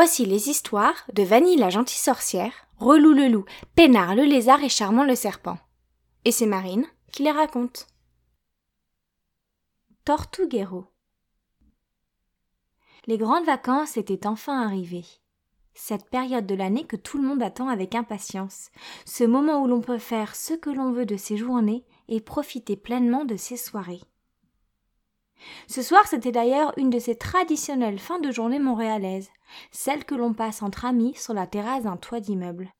Voici les histoires de Vanille la gentille sorcière, Relou le loup, Pénard le lézard et Charmant le serpent. Et c'est Marine qui les raconte. Tortuguero. Les grandes vacances étaient enfin arrivées. Cette période de l'année que tout le monde attend avec impatience, ce moment où l'on peut faire ce que l'on veut de ses journées et profiter pleinement de ses soirées. Ce soir, c'était d'ailleurs une de ces traditionnelles fins de journée montréalaises, celle que l'on passe entre amis sur la terrasse d'un toit d'immeuble.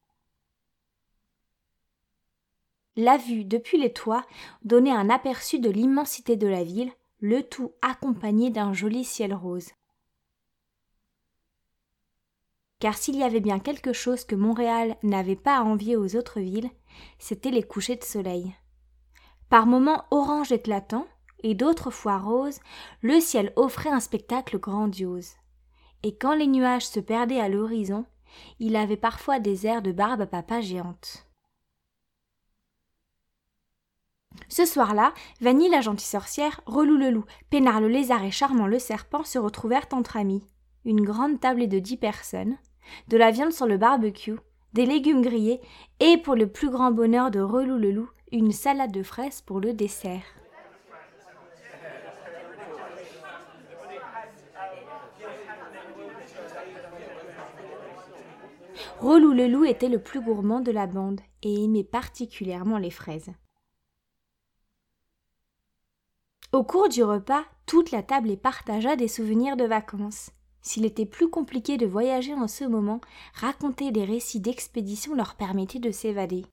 La vue depuis les toits donnait un aperçu de l'immensité de la ville, le tout accompagné d'un joli ciel rose. Car s'il y avait bien quelque chose que Montréal n'avait pas à envier aux autres villes, c'était les couchers de soleil. Par moments orange éclatant, et d'autres fois rose, le ciel offrait un spectacle grandiose. Et quand les nuages se perdaient à l'horizon, il avait parfois des airs de barbe à papa géante. Ce soir-là, Vanille la gentille sorcière, Relou le loup, Pénard le lézard et Charmant le serpent se retrouvèrent entre amis. Une grande tablée de dix personnes, de la viande sur le barbecue, des légumes grillés et, pour le plus grand bonheur de Relou le loup, une salade de fraises pour le dessert. Relou le loup était le plus gourmand de la bande et aimait particulièrement les fraises. Au cours du repas, toute la table partagea des souvenirs de vacances. S'il était plus compliqué de voyager en ce moment, raconter des récits d'expédition leur permettait de s'évader.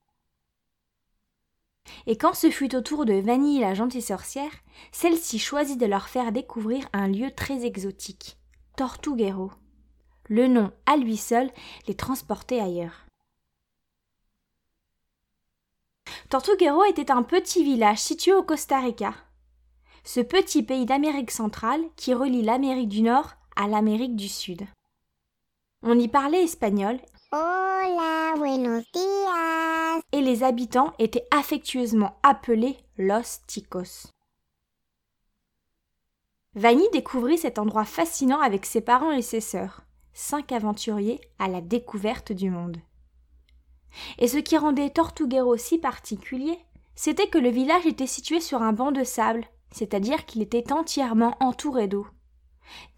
Et quand ce fut au tour de Vanille la gentille sorcière, celle-ci choisit de leur faire découvrir un lieu très exotique, Tortuguero. Le nom, à lui seul, les transportait ailleurs. Tortuguero était un petit village situé au Costa Rica. Ce petit pays d'Amérique centrale qui relie l'Amérique du Nord à l'Amérique du Sud. On y parlait espagnol. Hola, buenos días. Et les habitants étaient affectueusement appelés Los Ticos. Vanny découvrit cet endroit fascinant avec ses parents et ses sœurs cinq aventuriers à la découverte du monde. Et ce qui rendait Tortuguero si particulier, c'était que le village était situé sur un banc de sable, c'est-à-dire qu'il était entièrement entouré d'eau.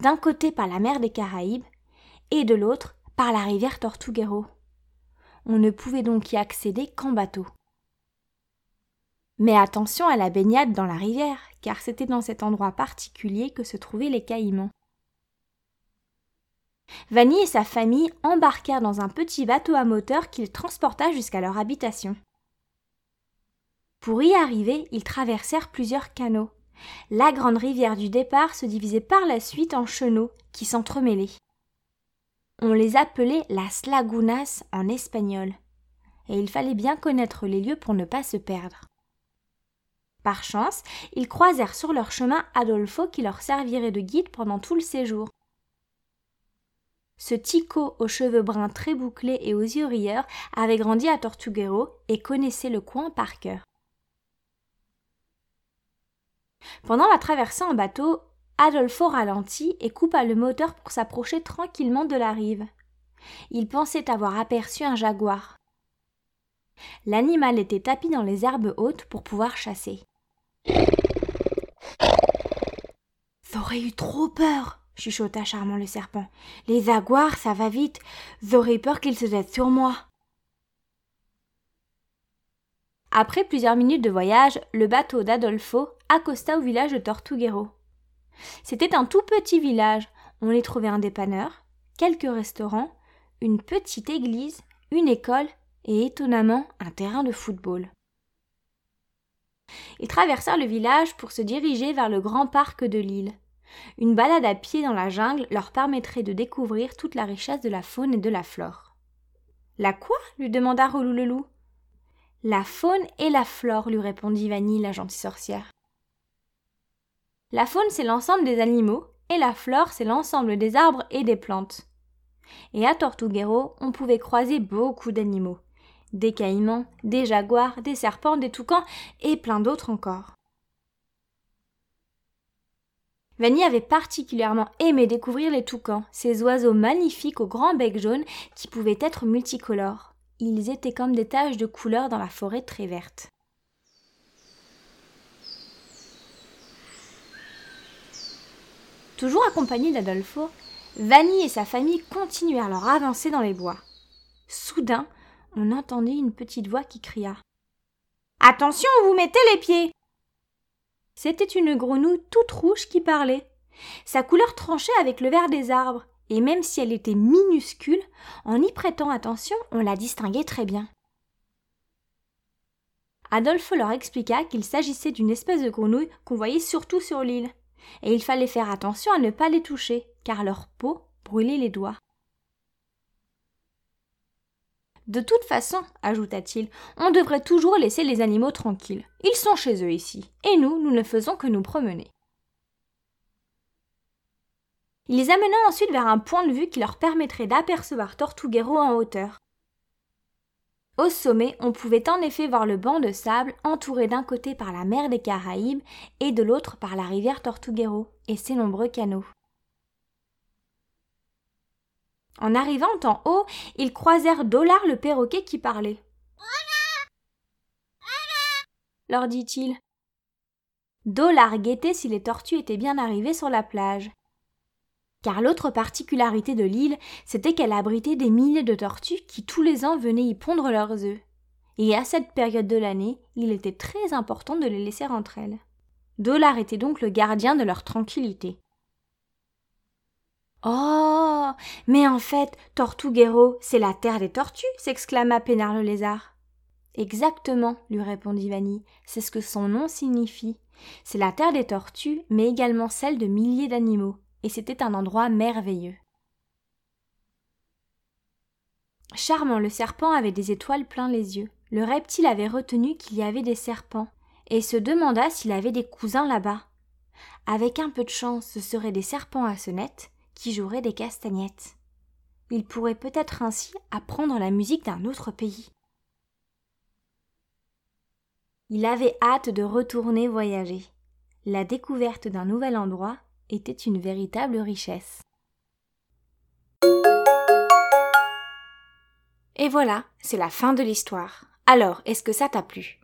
D'un côté par la mer des Caraïbes, et de l'autre par la rivière Tortuguero. On ne pouvait donc y accéder qu'en bateau. Mais attention à la baignade dans la rivière, car c'était dans cet endroit particulier que se trouvaient les caïmans. Vanny et sa famille embarquèrent dans un petit bateau à moteur qu'ils transporta jusqu'à leur habitation. Pour y arriver, ils traversèrent plusieurs canaux. La grande rivière du départ se divisait par la suite en chenaux qui s'entremêlaient. On les appelait las lagunas en espagnol, et il fallait bien connaître les lieux pour ne pas se perdre. Par chance, ils croisèrent sur leur chemin Adolfo qui leur servirait de guide pendant tout le séjour. Ce Tico aux cheveux bruns très bouclés et aux yeux rieurs avait grandi à Tortuguero et connaissait le coin par cœur. Pendant la traversée en bateau, Adolfo ralentit et coupa le moteur pour s'approcher tranquillement de la rive. Il pensait avoir aperçu un jaguar. L'animal était tapis dans les herbes hautes pour pouvoir chasser. J'aurais eu trop peur, chuchota Charmant le serpent. Les jaguars, ça va vite. J'aurais peur qu'ils se jettent sur moi. Après plusieurs minutes de voyage, le bateau d'Adolfo accosta au village de Tortuguero. C'était un tout petit village. On y trouvait un dépanneur, quelques restaurants, une petite église, une école et étonnamment un terrain de football. Ils traversèrent le village pour se diriger vers le grand parc de l'île. Une balade à pied dans la jungle leur permettrait de découvrir toute la richesse de la faune et de la flore. La quoi? lui demanda Relou le loup. La faune et la flore, lui répondit Vanille, la gentille sorcière. La faune, c'est l'ensemble des animaux, et la flore, c'est l'ensemble des arbres et des plantes. Et à Tortuguero, on pouvait croiser beaucoup d'animaux. Des caïmans, des jaguars, des serpents, des toucans, et plein d'autres encore. Vanny avait particulièrement aimé découvrir les toucans, ces oiseaux magnifiques au grand bec jaune qui pouvaient être multicolores. Ils étaient comme des taches de couleur dans la forêt très verte. Toujours accompagnés d'Adolfo, Vanny et sa famille continuèrent leur avancée dans les bois. Soudain, on entendit une petite voix qui cria Attention, vous mettez les pieds C'était une grenouille toute rouge qui parlait. Sa couleur tranchait avec le vert des arbres, et même si elle était minuscule, en y prêtant attention, on la distinguait très bien. Adolphe leur expliqua qu'il s'agissait d'une espèce de grenouille qu'on voyait surtout sur l'île, et il fallait faire attention à ne pas les toucher, car leur peau brûlait les doigts. De toute façon, ajouta-t-il, on devrait toujours laisser les animaux tranquilles. Ils sont chez eux ici, et nous, nous ne faisons que nous promener. Il les amena ensuite vers un point de vue qui leur permettrait d'apercevoir Tortuguero en hauteur. Au sommet, on pouvait en effet voir le banc de sable entouré d'un côté par la mer des Caraïbes et de l'autre par la rivière Tortuguero et ses nombreux canaux. En arrivant en haut, ils croisèrent Dollar le perroquet qui parlait. leur dit-il. Dollar guettait si les tortues étaient bien arrivées sur la plage. Car l'autre particularité de l'île, c'était qu'elle abritait des milliers de tortues qui tous les ans venaient y pondre leurs œufs. Et à cette période de l'année, il était très important de les laisser entre elles. Dollar était donc le gardien de leur tranquillité. Oh. Mais en fait, Tortuguero, c'est la terre des tortues, s'exclama Pénard le lézard. Exactement, lui répondit Vanny, c'est ce que son nom signifie. C'est la terre des tortues, mais également celle de milliers d'animaux, et c'était un endroit merveilleux. Charmant, le serpent avait des étoiles plein les yeux. Le reptile avait retenu qu'il y avait des serpents, et se demanda s'il avait des cousins là-bas. Avec un peu de chance, ce seraient des serpents à sonnette, qui jouerait des castagnettes. Il pourrait peut-être ainsi apprendre la musique d'un autre pays. Il avait hâte de retourner voyager. La découverte d'un nouvel endroit était une véritable richesse. Et voilà, c'est la fin de l'histoire. Alors, est-ce que ça t'a plu?